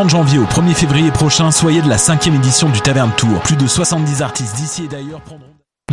30 janvier au 1er février prochain, soyez de la cinquième édition du Taverne Tour. Plus de 70 artistes d'ici et d'ailleurs prendront...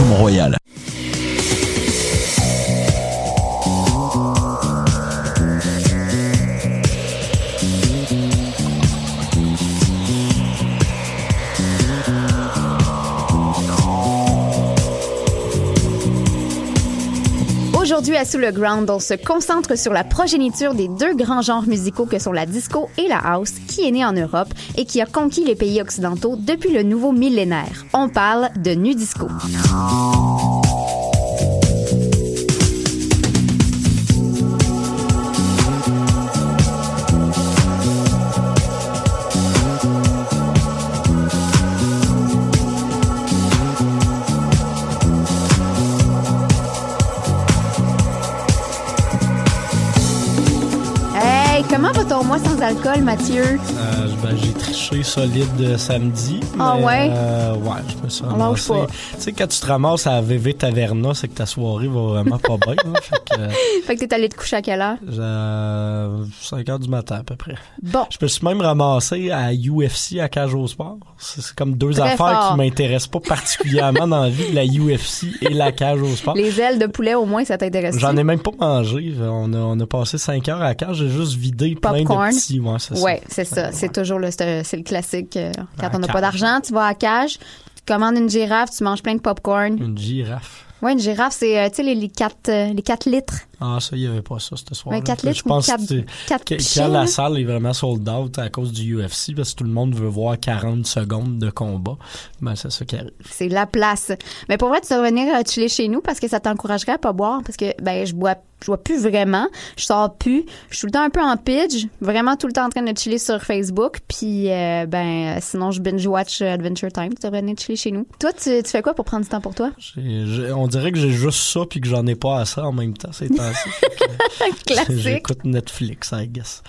Mont-Royal. Aujourd'hui à Sous le Ground, on se concentre sur la progéniture des deux grands genres musicaux que sont la disco et la house, qui est née en Europe et qui a conquis les pays occidentaux depuis le nouveau millénaire. On parle de nu disco. Alcool, Mathieu? Euh, ben, j'ai triché solide euh, samedi. Ah mais, ouais? euh, ouais, je me suis ramassé. Tu sais, quand tu te ramasses à VV Taverna, c'est que ta soirée va vraiment pas bien. hein. Fait que, euh, Fait que t'es allé te coucher à quelle heure? j'ai 5 heures du matin à peu près. Bon. Je me suis même ramassé à UFC à Cage au Sport. C'est comme deux Très affaires fort. qui m'intéressent pas particulièrement dans la vie, la UFC et la Cage au Sport. Les ailes de poulet, au moins, ça t'intéresse J'en ai même pas mangé. On a, on a passé 5 heures à la cage. J'ai juste vidé plein Popcorn. de petits. Ouais, c'est ça. C'est. Ouais. C'est toujours c'est le classique. euh, Quand on n'a pas d'argent, tu vas à cage, tu commandes une girafe, tu manges plein de popcorn. Une girafe. Ouais, une girafe, c'est, euh, tu sais, les, les 4 les quatre litres. Ah, ça, il y avait pas ça ce soir. Ouais, 4 Je litres ou pense 4, que c'est- 4 que- quand la salle est vraiment sold out à cause du UFC, parce que tout le monde veut voir 40 secondes de combat, ben c'est ça qui arrive. C'est la place. Mais pour vrai, tu vas revenir euh, chiller chez nous parce que ça t'encouragerait à pas boire parce que, ben, je bois, je bois plus vraiment. Je sors plus. Je suis tout le temps un peu en pitch. Vraiment tout le temps en train de chiller sur Facebook. Puis, euh, ben, sinon, je binge-watch euh, Adventure Time. Tu vas venir chiller chez nous. Toi, tu, tu fais quoi pour prendre du temps pour toi? On dirait que j'ai juste ça puis que j'en ai pas assez en même temps ces temps-ci. Fait que Classique. J'écoute Netflix, I guess.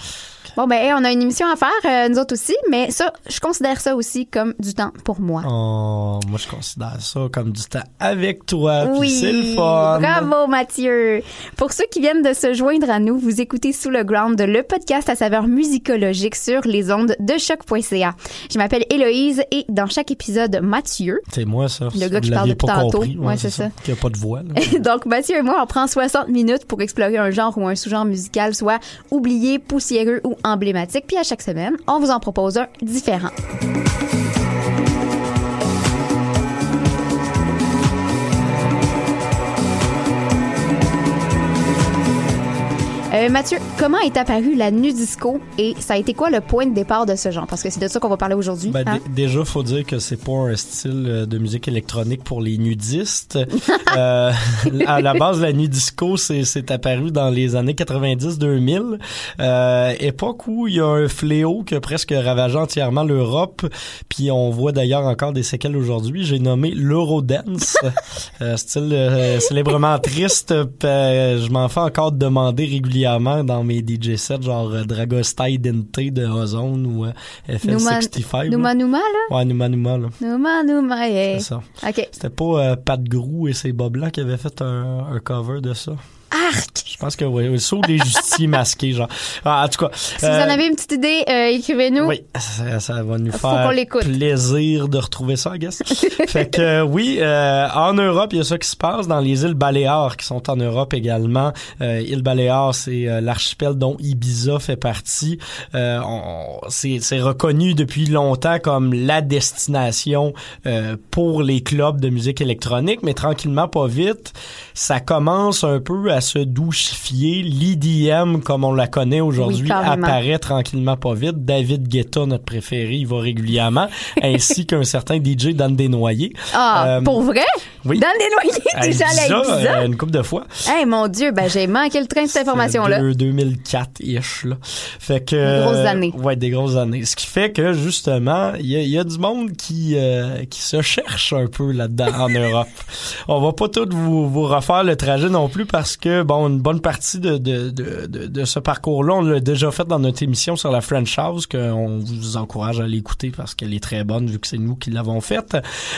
Bon, ben, hey, on a une émission à faire, euh, nous autres aussi, mais ça, je considère ça aussi comme du temps pour moi. Oh, moi, je considère ça comme du temps avec toi. Oui, c'est le fun. bravo Mathieu. Pour ceux qui viennent de se joindre à nous, vous écoutez Sous le Ground, le podcast à saveur musicologique sur les ondes de choc.ca. Je m'appelle Héloïse et dans chaque épisode, Mathieu, C'est moi, ça. Le gars qui parle depuis tantôt. compris. Ouais, c'est ça. Qu'il n'y a pas de voix. donc Mathieu et moi, on prend 60 minutes pour explorer un genre ou un sous-genre musical, soit oublié, poussiéreux ou emblématique. Puis à chaque semaine, on vous en propose un différent. Euh, Mathieu, comment est apparue la nu disco et ça a été quoi le point de départ de ce genre? Parce que c'est de ça qu'on va parler aujourd'hui. Ben, hein? dé- déjà, faut dire que c'est pas un style euh, de musique électronique pour les nudistes. euh, à la base, la nu disco, c'est, apparu dans les années 90-2000, euh, époque où il y a un fléau qui a presque ravagé entièrement l'Europe, puis on voit d'ailleurs encore des séquelles aujourd'hui. J'ai nommé l'Eurodance, euh, style euh, célèbrement triste. je m'en fais encore demander régulièrement dans mes DJ sets, genre euh, Dragostai Dente de Ozone ou euh, Nouma- FL65. là. Nouma Nouma, là? Ouais, Numa Numa, là. Yeah. C'est ça. OK. C'était pas euh, Pat Grou et ses bas blancs qui avaient fait un, un cover de ça. Arc! Je pense que oui, oui, sauf les justiciers masqués, genre. Ah, en tout cas. Si vous en avez une petite idée, euh, écrivez-nous. Oui, ça, ça va nous faire plaisir de retrouver ça, I guess. fait que euh, oui, euh, en Europe, il y a ça qui se passe dans les îles Baléares qui sont en Europe également. Euh, îles Baléares, c'est euh, l'archipel dont Ibiza fait partie. Euh, on- c'est c'est reconnu depuis longtemps comme la destination euh, pour les clubs de musique électronique, mais tranquillement, pas vite, ça commence un peu à se douchifier. L'IDM, comme on la connaît aujourd'hui, Oui, apparaît tranquillement pas vite. David Guetta, notre préféré, il va régulièrement, ainsi qu'un certain DJ Dan Desnoyers. Ah, Euh, pour vrai? Oui. Dans le noyers, Hey, déjà à Ibiza. euh, une couple de fois. Hey, mon Dieu, ben, j'ai manqué le train de cette information-là. Deux- 2004-ish, là. Fait que. Des grosses euh, années. Ouais, des grosses années. Ce qui fait que, justement, il y a, il y a du monde qui, euh, qui se cherche un peu là-dedans en Europe. On va pas tout vous, vous refaire le trajet non plus parce que, bon, une bonne partie de, de, de, de, ce parcours-là, on l'a déjà fait dans notre émission sur la French House, qu'on vous encourage à l'écouter parce qu'elle est très bonne vu que c'est nous qui l'avons faite.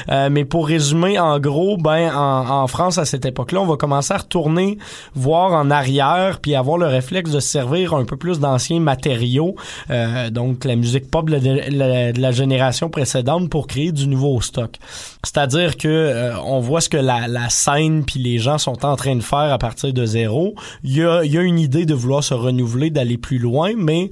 Euh, mais pour résumer, en gros, ben, en, en France, à cette époque-là, on va commencer à retourner voir en arrière puis avoir le réflexe de se servir un peu plus d'anciens matériaux, euh, donc la musique pop de la, la- de la génération précédente pour créer du nouveau stock. C'est-à-dire que euh, on voit ce que la, la scène puis les gens sont en train de faire à partir de zéro. Il y a, il y a une idée de vouloir se renouveler, d'aller plus loin, mais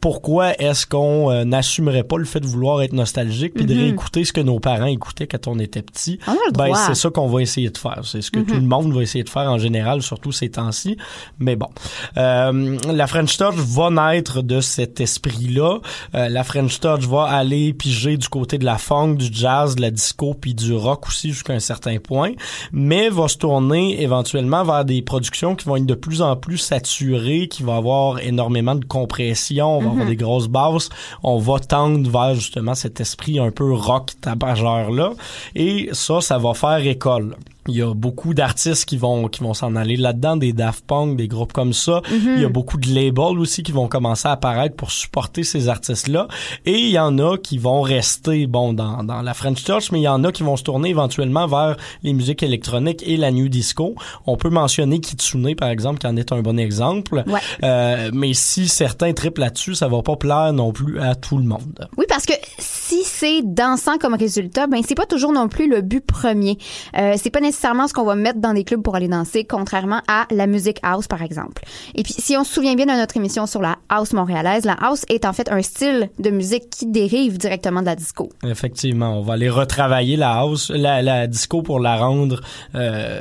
pourquoi est-ce qu'on euh, n'assumerait pas le fait de vouloir être nostalgique puis de Mhm. réécouter ce que nos parents écoutaient quand on était petit ben c'est ça qu'on va essayer de faire. C'est ce que tout le monde va essayer de faire en général surtout ces temps-ci. Mais bon. Euh, la French Touch va naître de cet esprit-là. Euh, la French Touch va aller piger du côté de la funk du jazz de la disco puis du rock aussi jusqu'à un certain point mais va se tourner éventuellement vers des productions qui vont être de plus en plus saturées qui vont avoir énormément de compression on va avoir des grosses basses. On va tendre vers justement cet esprit un peu rock tapageur là et ça ça va faire école il y a beaucoup d'artistes qui vont qui vont s'en aller là-dedans, des Daft Punk, des groupes comme ça. Il y a beaucoup de labels aussi qui vont commencer à apparaître pour supporter ces artistes-là. Et il y en a qui vont rester bon dans, dans la French Touch, mais il y en a qui vont se tourner éventuellement vers les musiques électroniques et la new disco. On peut mentionner Kitsune par exemple, qui en est un bon exemple. Ouais. Euh, mais si certains trippent là-dessus, ça va pas plaire non plus à tout le monde. Oui, parce que si c'est dansant comme résultat, ben c'est pas toujours non plus le but premier. Euh, c'est pas nécessairement ce qu'on va mettre dans des clubs pour aller danser, contrairement à la musique house par exemple. Et puis si on se souvient bien de notre émission sur la house montréalaise, la house est en fait un style de musique qui dérive directement de la disco. Effectivement, on va aller retravailler la house, la, la disco pour la rendre, euh,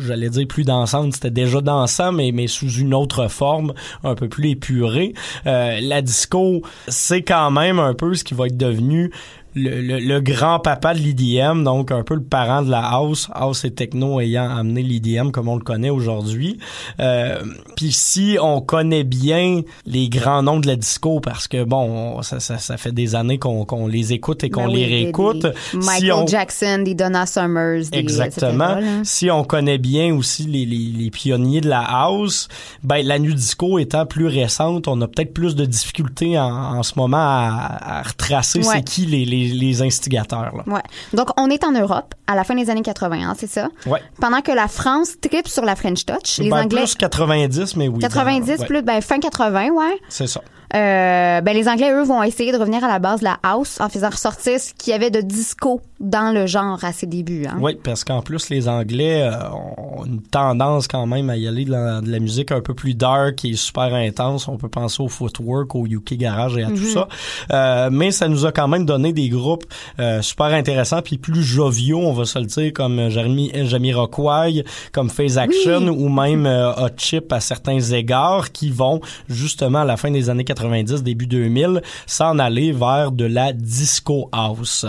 j'allais dire plus dansante. C'était déjà dansant, mais mais sous une autre forme, un peu plus épurée. Euh, la disco, c'est quand même un peu ce qui va être devenu connu le, le, le grand-papa de l'EDM, donc un peu le parent de la house, house et techno ayant amené l'EDM comme on le connaît aujourd'hui. Euh, Puis si on connaît bien les grands noms de la disco, parce que bon, on- ça, ça, ça fait des années qu'on qu'on les écoute et qu'on Ben les oui, des- réécoute. des Si Michael on- Jackson, des Donna Summers, des Exactement. etc.. Si on connaît bien aussi les, les, les pionniers de la house, ben la nu disco étant plus récente, on a peut-être plus de difficultés en, en ce moment à, à retracer Ouais. c'est qui les, les, les instigateurs. Là. Ouais. Donc, on est en Europe à la fin des années 80, hein, c'est ça? Ouais. Pendant que la France tripe sur la French Touch, les Ben, Anglais... plus 90, mais oui. 90 dans- ouais, plus, ben, fin 80, ouais. C'est ça. Euh, ben, les Anglais, eux, vont essayer de revenir à la base de la house en faisant ressortir ce qu'il y avait de disco dans le genre à ses débuts. Hein? Oui, parce qu'en plus, les Anglais euh, ont une tendance quand même à y aller de la, de la musique un peu plus dark et super intense. On peut penser au footwork, au UK Garage et à tout ça. Euh, mais ça nous a quand même donné des groupes euh, super intéressants puis plus joviaux, on va se le dire, comme Jeremy, Jamiroquai, comme Phase Action ou même euh, Hot Chip à certains égards qui vont justement à la fin des années 90, début 2000, s'en aller vers de la disco house.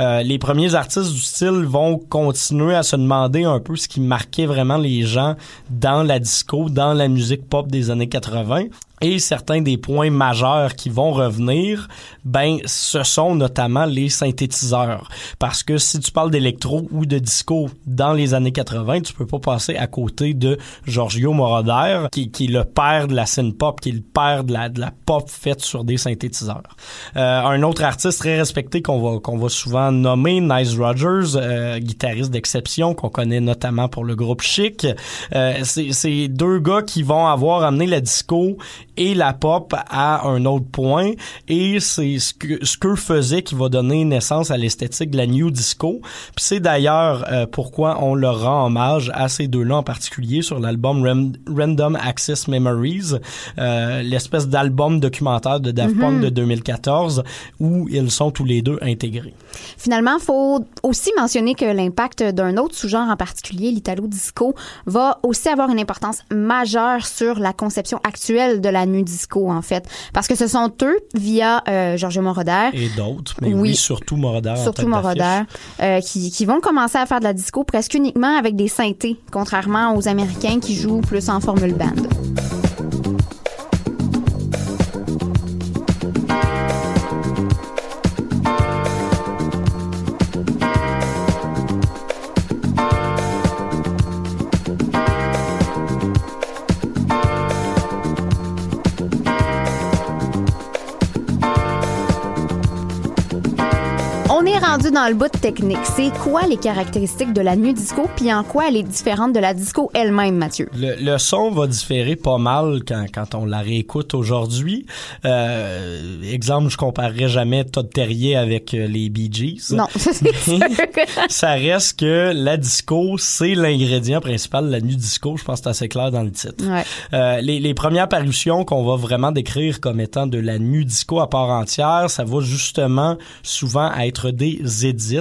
Euh, les premiers artistes du style vont continuer à se demander un peu ce qui marquait vraiment les gens dans la disco, dans la musique pop des années 80. Et certains des points majeurs qui vont revenir, ben, ce sont notamment les synthétiseurs. Parce que si tu parles d'électro ou de disco dans les années 80, tu peux pas passer à côté de Giorgio Moroder, qui, qui est le père de la scène pop, qui est le père de la, de la pop faite sur des synthétiseurs. Euh, un autre artiste très respecté qu'on va, qu'on va souvent nommer, Nice Rogers, euh, guitariste d'exception, qu'on connaît notamment pour le groupe Chic. Euh, c'est, c'est deux gars qui vont avoir amené la disco et la pop à un autre point et c'est ce que ce qu'eux faisaient qui va donner naissance à l'esthétique de la new disco. Puis c'est d'ailleurs euh, pourquoi on leur rend hommage à ces deux-là en particulier sur l'album Ram- Random Access Memories, euh, l'espèce d'album documentaire de Daft Punk de 2014 où ils sont tous les deux intégrés. Finalement, faut aussi mentionner que l'impact d'un autre sous-genre en particulier, l'italo disco, va aussi avoir une importance majeure sur la conception actuelle de la nuit disco en fait, parce que ce sont eux via euh, Giorgio Moroder. Et d'autres, mais oui, surtout Moroder, surtout Moroder, euh, qui, qui vont commencer à faire de la disco presque uniquement avec des synthés, contrairement aux Américains qui jouent plus en formule band. Rendu dans le bout de technique. C'est quoi les caractéristiques de la nuit disco, puis en quoi elle est différente de la disco elle-même, Mathieu? Le, son va différer pas mal quand, quand on la réécoute aujourd'hui. Euh, exemple, je comparerais jamais Todd Terrier avec euh, les Bee Gees. Non, Ça reste que la disco, c'est l'ingrédient principal de la nuit disco. Je pense que c'est assez clair dans le titre. Ouais. Euh, les, les premières parutions qu'on va vraiment décrire comme étant de la nuit disco à part entière, ça va justement souvent être des édits.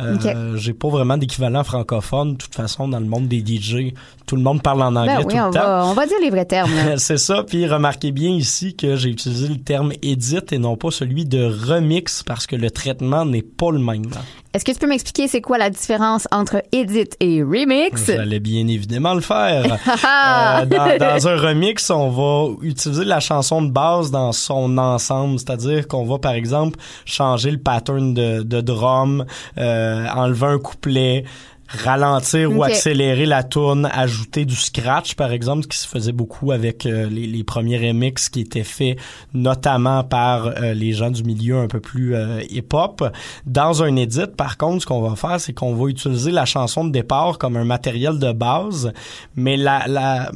Euh, J'ai pas vraiment d'équivalent francophone. De toute façon, dans le monde des DJ, tout le monde parle en anglais ben tout le on temps. Va, on va dire les vrais termes. C'est ça. Puis remarquez bien ici que j'ai utilisé le terme edit et non pas celui de remix parce que le traitement n'est pas le même. Est-ce que tu peux m'expliquer c'est quoi la différence entre edit et remix? J'allais bien évidemment le faire. euh, dans, dans, un remix, on va utiliser la chanson de base dans son ensemble, c'est-à-dire qu'on va par exemple changer le pattern de, de drum, euh, enlever un couplet, ralentir ou accélérer la tourne, ajouter du scratch par exemple, ce qui se faisait beaucoup avec euh, les, les, premiers remix qui étaient faits notamment par euh, les gens du milieu un peu plus euh, hip-hop. Dans un edit, par contre, ce qu'on va faire, c'est qu'on va utiliser la chanson de départ comme un matériel de base, mais la, la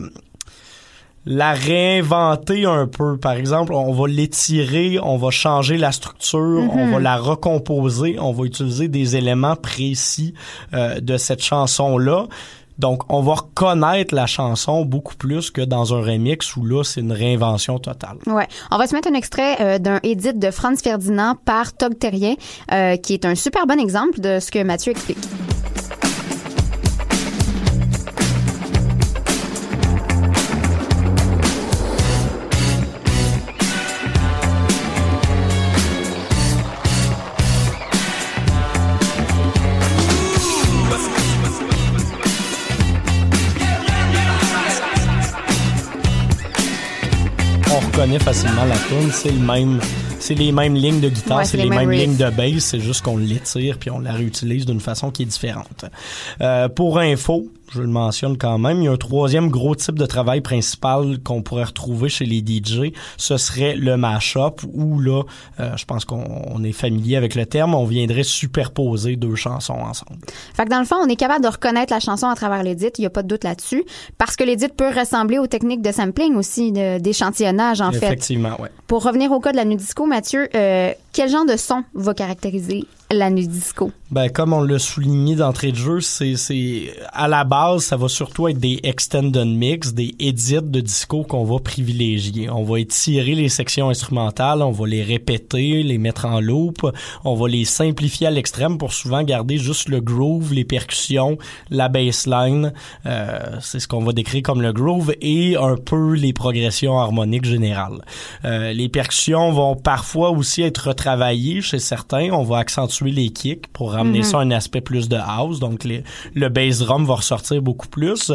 la réinventer un peu. Par exemple, on va l'étirer, on va changer la structure, on va la recomposer, on va utiliser des éléments précis euh, de cette chanson-là. Donc, on va reconnaître la chanson beaucoup plus que dans un remix où là, c'est une réinvention totale. Ouais. On va se mettre un extrait euh, d'un édit de Franz Ferdinand par Tog Terrien, euh, qui est un super bon exemple de ce que Mathieu explique. Facilement la tune, c'est le même c'est les mêmes lignes de guitare, c'est les, mêmes, lignes de bass, c'est juste qu'on l'étire puis on la réutilise d'une façon qui est différente. Euh, pour info, je le mentionne quand même, il y a un troisième gros type de travail principal qu'on pourrait retrouver chez les DJ, ce serait le mash-up, où là, euh, je pense qu'on est familier avec le terme, on viendrait superposer deux chansons ensemble. Fait que dans le fond, on est capable de reconnaître la chanson à travers l'édit, il n'y a pas de doute là-dessus, parce que l'édit peut ressembler aux techniques de sampling aussi, d'échantillonnage en fait. Effectivement, oui. Pour revenir au cas de la Nudisco, Mathieu, euh, quel genre de son va caractériser la disco? Ben, comme on l'a souligné d'entrée de jeu, c'est, à la base, ça va surtout être des extended mix, des edits de disco qu'on va privilégier. On va étirer les sections instrumentales, on va les répéter, les mettre en loop, on va les simplifier à l'extrême pour souvent garder juste le groove, les percussions, la bassline, euh, c'est ce qu'on va décrire comme le groove et un peu les progressions harmoniques générales. Euh, les percussions vont parfois aussi être retravaillées chez certains, on va accentuer les kicks pour ramener mhm. ça à un aspect plus de house. Donc, le bass drum va ressortir beaucoup plus.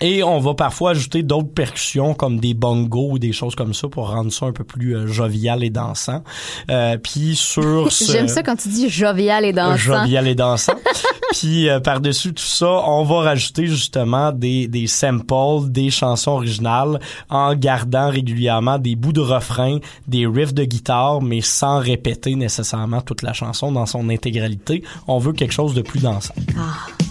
Et on va parfois ajouter d'autres percussions comme des bongos ou des choses comme ça pour rendre ça un peu plus euh, jovial et dansant. Euh, puis sur J'aime ça quand tu dis jovial et dansant. Jovial et dansant. puis euh, par-dessus tout ça, on va rajouter justement des, des samples, des chansons originales en gardant régulièrement des bouts de refrain, des riffs de guitare, mais sans répéter nécessairement toute la chanson dans son intégralité. On veut quelque chose de plus dansant. Ah.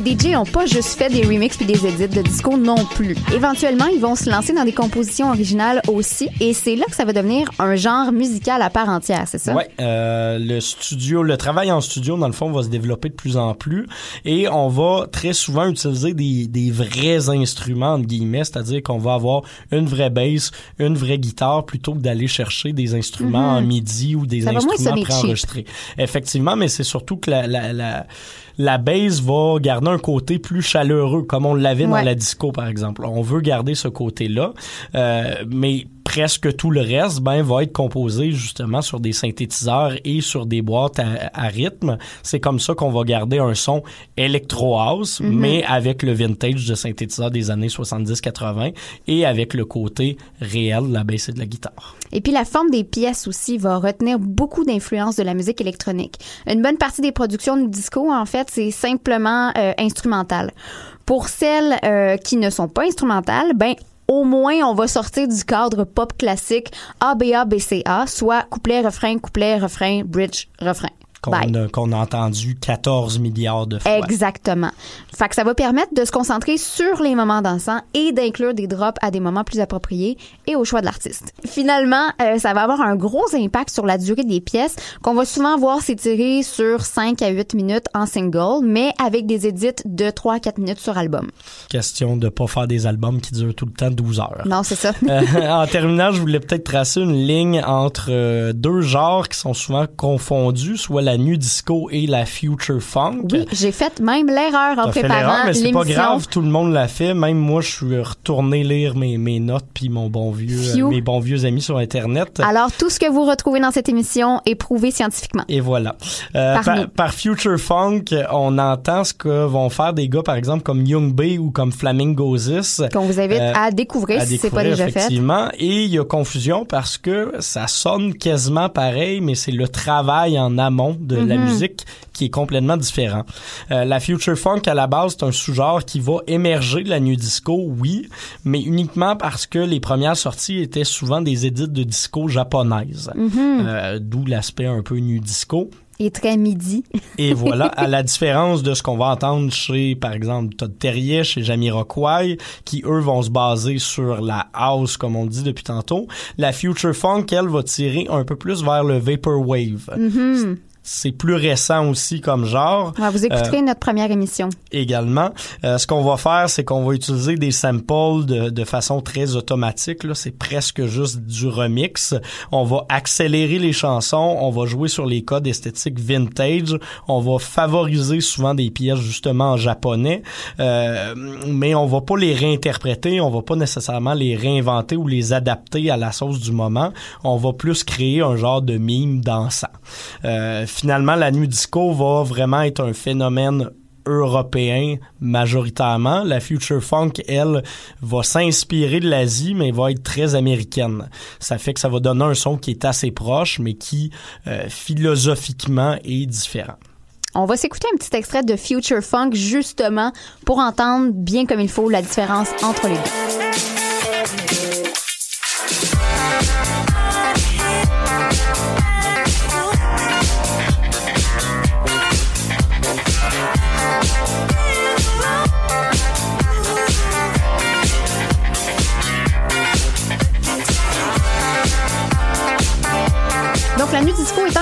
Les DJ ont pas juste fait des remixes puis des edits de disco non plus. Éventuellement, ils vont se lancer dans des compositions originales aussi, et c'est là que ça va devenir un genre musical à part entière, c'est ça? Ouais, euh, le studio, le travail en studio, dans le fond, va se développer de plus en plus, et on va très souvent utiliser des, des vrais instruments, entre guillemets, c'est-à-dire qu'on va avoir une vraie bass, une vraie guitare, plutôt que d'aller chercher des instruments en MIDI ou des Ça instruments préenregistrés. Effectivement, mais c'est surtout que la, la, la, la bass va garder un côté plus chaleureux, comme on l'avait Ouais. dans la disco, par exemple. On veut garder ce côté-là, euh, mais presque tout le reste ben va être composé justement sur des synthétiseurs et sur des boîtes à, à rythme. C'est comme ça qu'on va garder un son électro house, mais avec le vintage de synthétiseurs des années 70-80 et avec le côté réel de la basse et de la guitare. Et puis la forme des pièces aussi va retenir beaucoup d'influences de la musique électronique. Une bonne partie des productions de disco, en fait, c'est simplement euh, instrumental. Pour celles euh, qui ne sont pas instrumentales, ben au moins on va sortir du cadre pop classique ABA BCA, soit couplet refrain couplet refrain bridge refrain. Qu'on a, entendu 14 milliards de fois. Exactement. Fait que ça va permettre de se concentrer sur les moments dansants et d'inclure des drops à des moments plus appropriés et au choix de l'artiste. Finalement, euh, ça va avoir un gros impact sur la durée des pièces qu'on va souvent voir s'étirer sur 5 à 8 minutes en single, mais avec des edits de 3 à 4 minutes sur album. Question de pas faire des albums qui durent tout le temps 12 heures. Non, c'est ça. Euh, en terminant, je voulais peut-être tracer une ligne entre euh, deux genres qui sont souvent confondus, soit la nu disco et la future funk. Oui, j'ai fait même l'erreur en préparant mais c'est pas grave, tout le monde l'a fait. Même moi, je suis retourné lire mes, mes notes puis mon bon vieux, euh, mes bons vieux amis sur Internet. Alors, tout ce que vous retrouvez dans cette émission est prouvé scientifiquement. Et voilà. Euh, Par par, nous. par Future Funk, on entend ce que vont faire des gars, par exemple, comme Young Bay ou comme Flamingozis. Qu'on vous invite Euh, à découvrir à si c'est pas déjà fait. effectivement. Et il y a confusion parce que ça sonne quasiment pareil, mais c'est le travail en amont de la Mhm. musique qui est complètement différent. Euh, la future funk à la base c'est un sous-genre qui va émerger de la new disco, oui, mais uniquement parce que les premières sorties étaient souvent des édits de disco japonaises, Mhm. Euh, d'où l'aspect un peu new disco. Et très midi. Et voilà, à la différence de ce qu'on va entendre chez, par exemple, Todd Terry, chez Jamiroquai, qui eux vont se baser sur la house, comme on dit depuis tantôt. La future funk, elle, va tirer un peu plus vers le vaporwave. Mhm. C'est plus récent aussi comme genre Ouais, vous écouterez notre première émission. également. Euh, ce qu'on va faire, c'est qu'on va utiliser des samples de, de façon très automatique. Là, c'est presque juste du remix. On va accélérer les chansons, on va jouer sur les codes esthétiques vintage, on va favoriser souvent des pièces justement en japonais, euh, mais on va pas les réinterpréter, on va pas nécessairement les réinventer ou les adapter à la sauce du moment. On va plus créer un genre de mime dansant. Euh, finalement, la nuit disco va vraiment être un phénomène européen majoritairement. La future funk, elle, va s'inspirer de l'Asie, mais va être très américaine. Ça fait que ça va donner un son qui est assez proche, mais qui euh, philosophiquement est différent. On va s'écouter un petit extrait de Future Funk justement pour entendre bien comme il faut la différence entre les deux.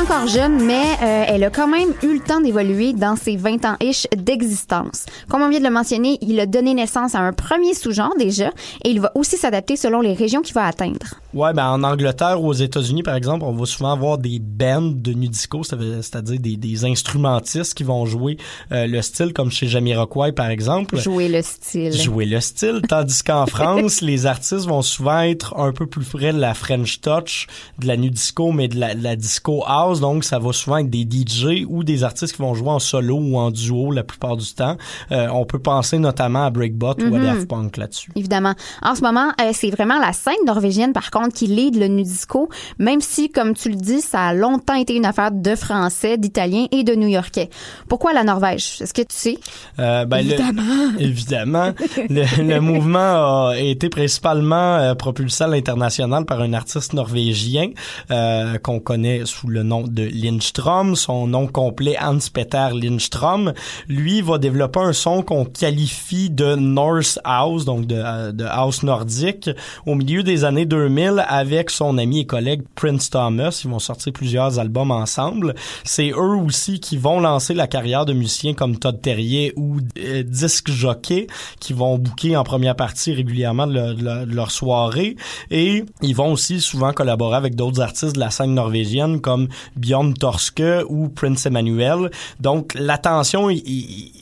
Encore jeune, mais euh, elle a quand même eu le temps d'évoluer dans ses 20 ans ish d'existence. Comme on vient de le mentionner, il a donné naissance à un premier sous-genre déjà, et il va aussi s'adapter selon les régions qu'il va atteindre. Ouais, ben en Angleterre ou aux États-Unis, par exemple, on va souvent avoir des bands de nu disco, ça veut- c'est-à-dire des, des instrumentistes qui vont jouer euh, le style, comme chez Jamiroquai, par exemple. Jouer le style. jouer le style, tandis qu'en France, les artistes vont souvent être un peu plus près de la French touch, de la nu disco, mais de la, de la disco house, donc ça va souvent être des DJ ou des artistes qui vont jouer en solo ou en duo la plupart du temps. Euh, on peut penser notamment à Breakbot ou à Mhm. Daft Punk là-dessus. Évidemment. En ce moment, euh, c'est vraiment la scène norvégienne, par contre, qui lead le nu disco, même si, comme tu le dis, ça a longtemps été une affaire de Français, d'Italiens et de New-Yorkais. Pourquoi la Norvège? Est-ce que tu sais? Euh, ben, le- évidemment. le, le mouvement a été principalement euh, propulsé à l'international par un artiste norvégien euh, qu'on connaît sous le nom de Lindstrom, son nom complet Hans-Peter Lindstrom. Lui va développer un son qu'on qualifie de Norse House, donc de, de house nordique, au milieu des années 2000 avec son ami et collègue Prince Thomas. Ils vont sortir plusieurs albums ensemble. C'est eux aussi qui vont lancer la carrière de musiciens comme Todd Terrier ou euh, Disc Jockey, qui vont booker en première partie régulièrement de, leur soirée. Et ils vont aussi souvent collaborer avec d'autres artistes de la scène norvégienne comme Björn Torske ou Prince Emmanuel. Donc l'attention est,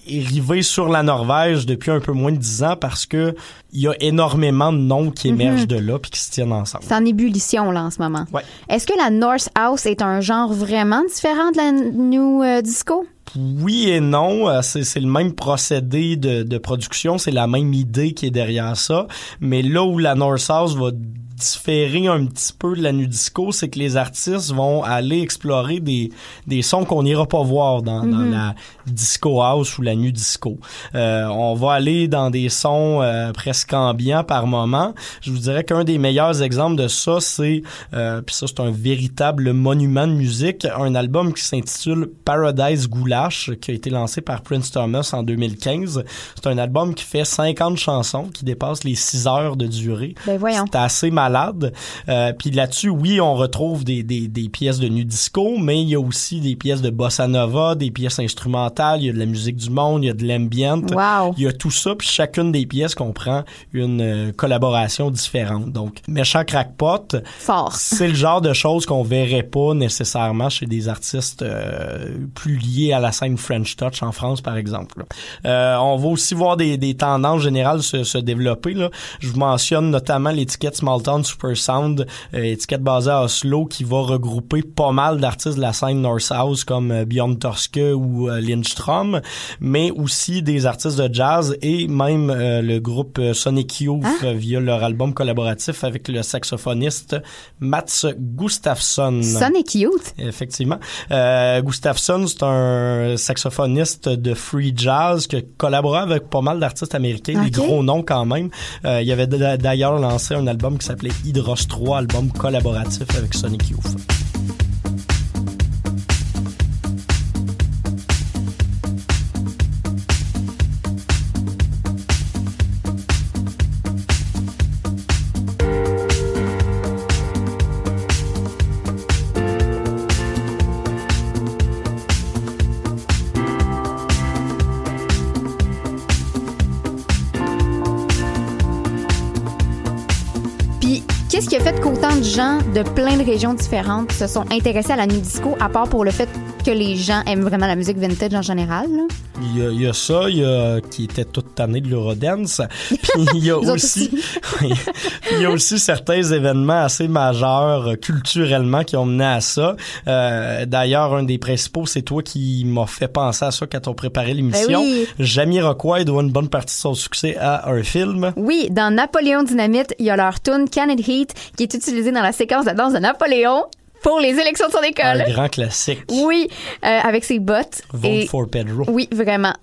rivée sur la Norvège depuis un peu moins de dix ans parce que il y a énormément de noms qui mhm. émergent de là puis qui se tiennent ensemble. C'est en ébullition là en ce moment. Ouais. Est-ce que la North House est un genre vraiment différent de la New euh, Disco? Oui et non, euh, c'est le même procédé de, de production, c'est la même idée qui est derrière ça, mais là où la North House va différer un petit peu de la nu disco, c'est que les artistes vont aller explorer des, des sons qu'on n'ira pas voir dans, dans, mhm. la disco house ou la nu disco. Euh, on va aller dans des sons euh, presque ambiants par moment. Je vous dirais qu'un des meilleurs exemples de ça, c'est euh, puis ça c'est un véritable monument de musique, un album qui s'intitule Paradise Goulash qui a été lancé par Prince Thomas en 2015. C'est un album qui fait 50 chansons qui dépassent les 6 heures de durée. Ben voyons. C'est assez malade. Euh, puis là-dessus, oui, on retrouve des, des, des, pièces de nu disco, mais il y a aussi des pièces de bossa nova, des pièces instrumentales, il y a de la musique du monde, il y a de l'ambient. Wow. Il y a tout ça, puis chacune des pièces comprend une euh, collaboration différente. Donc, méchant crackpot, c'est le genre de choses qu'on verrait pas nécessairement chez des artistes euh, plus liés à la scène French Touch en France, par exemple. Euh, on va aussi voir des, des tendances générales se, se développer. Là. Je vous mentionne notamment l'étiquette Small Town Super Sound, euh, étiquette basée à Oslo, qui va regrouper pas mal d'artistes de la scène North House comme euh, Björn Torske ou euh, Lindstrom, mais aussi des artistes de jazz et même le groupe Sonic Youth ah. via leur album collaboratif avec le saxophoniste Mats Gustafsson. Sonic Youth? Effectivement. Gustafsson, c'est un saxophoniste de free jazz qui collaboré avec pas mal d'artistes américains, des gros noms quand même. il avait d'ailleurs lancé un album qui s'appelle Hydros 3, album collaboratif avec Sonic Youth. Gens de plein de régions différentes se sont intéressés à la nuit disco, à part pour le fait que les gens aiment vraiment la musique vintage en général. Il y, a, ça, il y a qui était toute année de l'Eurodance. Puis il y a aussi, il y a aussi certains événements assez majeurs euh, culturellement qui ont mené à ça. Euh, D'ailleurs, un des principaux, c'est toi qui m'as fait penser à ça quand on préparait l'émission. Ben oui. Jamiroquai doit une bonne partie de son succès à un film. Oui, dans Napoléon Dynamite, il y a leur tune Can It Heat qui est utilisée dans la séquence de danse de Napoléon pour les élections de son école. Un grand classique. Oui, euh, avec ses bottes. Vote for Pedro. Oui, vraiment.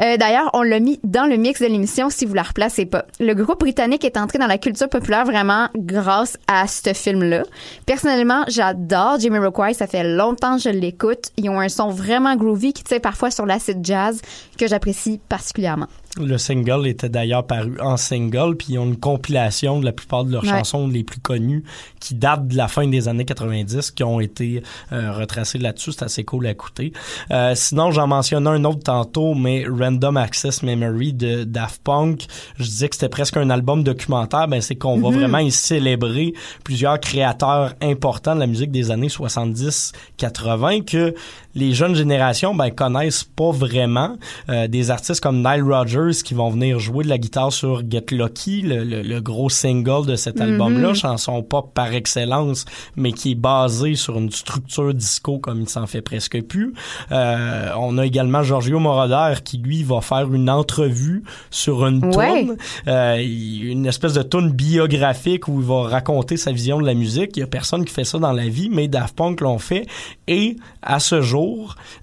Euh, D'ailleurs, on l'a mis dans le mix de l'émission si vous la replacez pas. Le groupe britannique est entré dans la culture populaire vraiment grâce à ce film-là. Personnellement, j'adore Jimmy Rockway. Ça fait longtemps que je l'écoute. Ils ont un son vraiment groovy qui tient parfois sur l'acid jazz que j'apprécie particulièrement. Le single était d'ailleurs paru en single, puis ils ont une compilation de la plupart de leurs chansons les plus connues qui datent de la fin des années 90, qui ont été euh, retracées là-dessus. C'est assez cool à écouter. Euh, sinon, j'en mentionnais un autre tantôt, mais Random Access Memory de Daft Punk, je disais que c'était presque un album documentaire. Ben, c'est qu'on va mm-hmm. vraiment y célébrer plusieurs créateurs importants de la musique des années 70-80 que les jeunes générations ben connaissent pas vraiment euh, des artistes comme Nile Rodgers qui vont venir jouer de la guitare sur Get Lucky, le, gros single de cet album-là, mhm. chanson pop par excellence, mais qui est basé sur une structure disco comme il s'en fait presque plus. Euh, on a également Giorgio Moroder qui lui va faire une entrevue sur une tune, euh, une espèce de tune biographique où il va raconter sa vision de la musique. Il y a personne qui fait ça dans la vie, mais Daft Punk l'ont fait et à ce jour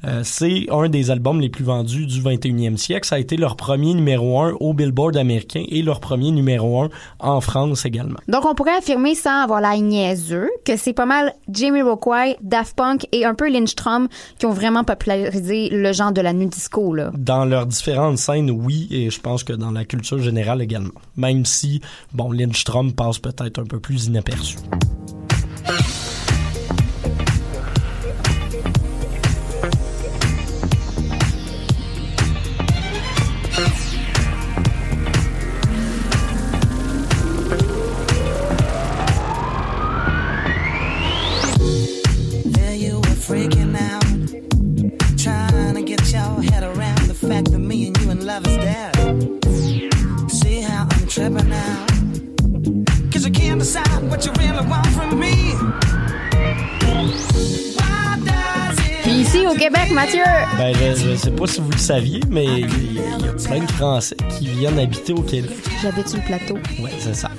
Euh, c'est un des albums les plus vendus du 21e siècle. Ça a été leur premier numéro un au Billboard américain et leur premier numéro un en France également. Donc, on pourrait affirmer sans avoir la niaiseux que c'est pas mal Jamie Rockway, Daft Punk et un peu Lindstrom qui ont vraiment popularisé le genre de la nu disco, là. Dans leurs différentes scènes, oui, et je pense que dans la culture générale également. Même si, bon, Lindstrom passe peut-être un peu plus inaperçu. You can't decide what you really want from me. Why does it Puis ici, au Québec, Mathieu! Ben, je, je sais pas si vous le saviez, mais il y, a- il y a plein de Français qui viennent habiter au Québec. J'habite sur le plateau. Ouais, c'est ça.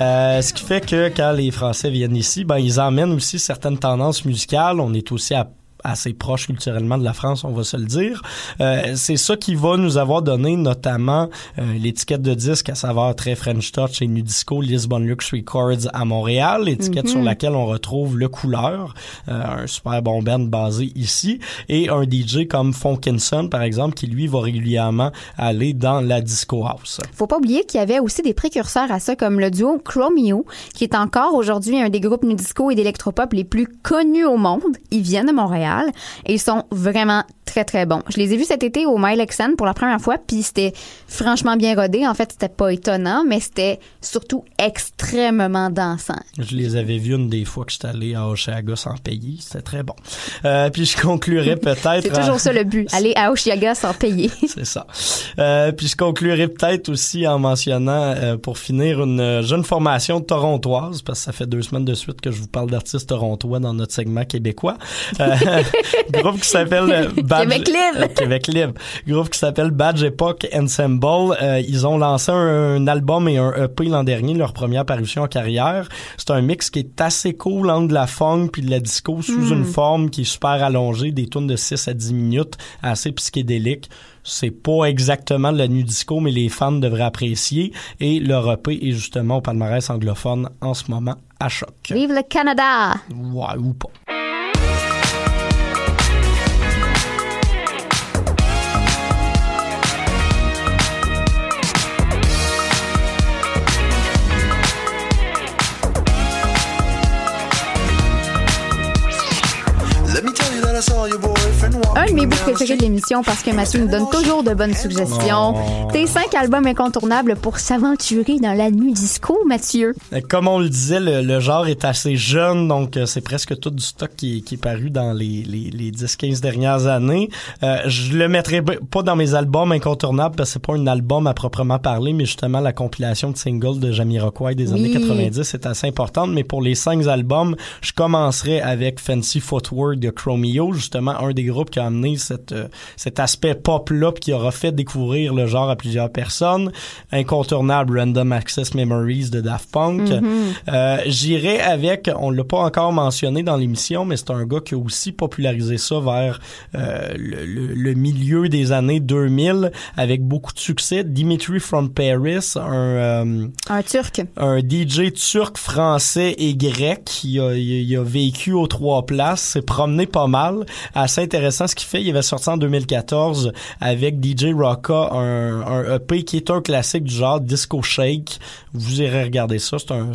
Euh, ce qui fait que quand les Français viennent ici, ben ils emmènent aussi certaines tendances musicales. On est aussi à assez proche culturellement de la France, on va se le dire. Euh, c'est ça qui va nous avoir donné notamment euh, l'étiquette de disque à saveur très French Touch et Nu Disco Lisbon Lux Records à Montréal, l'étiquette sur laquelle on retrouve le couleur, euh, un super bon band basé ici, et un DJ comme Fonkinson par exemple qui lui va régulièrement aller dans la disco house. Faut pas oublier qu'il y avait aussi des précurseurs à ça, comme le duo Chromeo, qui est encore aujourd'hui un des groupes nu disco et d'électropop les plus connus au monde. Ils viennent de Montréal et ils sont vraiment très très bons. Je les ai vus cet été au Milexen pour la première fois, puis c'était franchement bien rodé. En fait, c'était pas étonnant, mais c'était surtout extrêmement dansant. Je les avais vus une des fois que j'étais allé à Oshaga sans payer. C'était très bon. Euh, puis je conclurai peut-être... C'est toujours ça le but, aller à Oshiaga sans payer. C'est ça. Euh, puis je conclurai peut-être aussi en mentionnant, euh, pour finir, une jeune formation torontoise, parce que ça fait deux semaines de suite que je vous parle d'artistes torontois dans notre segment québécois. Groupe qui s'appelle euh, Badge... Québec Libre. Euh, Québec Libre. Groupe qui s'appelle Badge Epoch Ensemble. Euh, ils ont lancé un, un album et un EP l'an dernier, leur première parution en carrière. C'est un mix qui est assez cool entre de la funk puis de la disco sous une forme qui est super allongée, des tunes de 6 à 10 minutes, assez psychédélique. C'est pas exactement de la nu disco, mais les fans devraient apprécier. Et leur EP est justement au palmarès anglophone en ce moment à choc. Vive le Canada! Ouais, ou pas. I saw you, boy. Un de mes bouts préférés de l'émission parce que Mathieu nous donne toujours de bonnes suggestions. Tes cinq albums incontournables pour s'aventurer dans la nuit disco, Mathieu. Euh, Comme on le disait, le, le genre est assez jeune, donc euh, c'est presque tout du stock qui, qui est paru dans les, les, les 10-15 dernières années. Euh, je le mettrai pas dans mes albums incontournables parce que c'est pas un album à proprement parler, mais justement la compilation de singles de Jamiroquai des Oui. années 90 est assez importante. Mais pour les cinq albums, je commencerai avec Fancy Footwork de Chromeo, justement un des groupes qui a amené cette, euh, cet aspect pop-là qui aura fait découvrir le genre à plusieurs personnes. Incontournable Random Access Memories de Daft Punk. Euh, J'irai avec, on l'a pas encore mentionné dans l'émission, mais c'est un gars qui a aussi popularisé ça vers euh, le, le- le milieu des années 2000 avec beaucoup de succès. Dimitri from Paris, un... euh, Un turc. un DJ turc, français et grec qui a, il, il a vécu aux trois places, s'est promené pas mal. Assez intéressant ce qu'il fait. Il avait sorti en 2014 avec DJ Rocka un, un EP qui est un classique du genre Disco Shake. Vous irez regarder ça. C'est un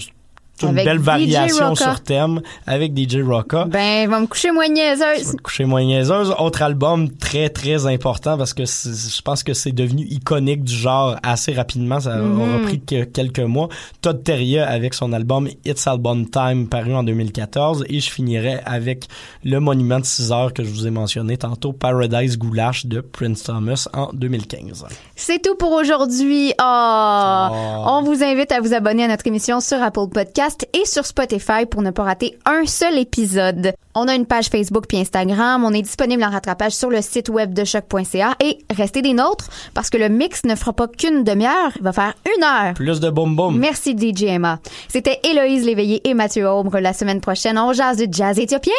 une Avec belle variation sur thème avec DJ Rocka. Ben, va me coucher moins niaiseuse. Coucher moins niaiseuse. Autre album très, très important parce que je pense que c'est devenu iconique du genre assez rapidement. Ça Mm-hmm. aura pris que quelques mois. Todd Terje avec son album It's Album Time paru en 2014. Et je finirai avec le monument de 6 heures que je vous ai mentionné tantôt, Paradise Goulash de Prince Thomas en 2015. C'est tout pour aujourd'hui. Oh. On vous invite à vous abonner à notre émission sur Apple Podcast et sur Spotify pour ne pas rater un seul épisode. On a une page Facebook puis Instagram. On est disponible en rattrapage sur le site web de choc.ca et restez des nôtres parce que le mix ne fera pas qu'une demi-heure. Il va faire une heure. Plus de boom boom. Merci DJ Emma. C'était Héloïse Léveillé et Mathieu Aubre. La semaine prochaine, on jase de jazz éthiopien.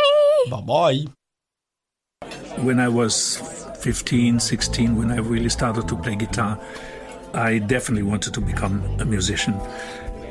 Bye bye. When I was 15, 16, when I really started to play guitar, I definitely wanted to become a musician.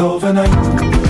Overnight.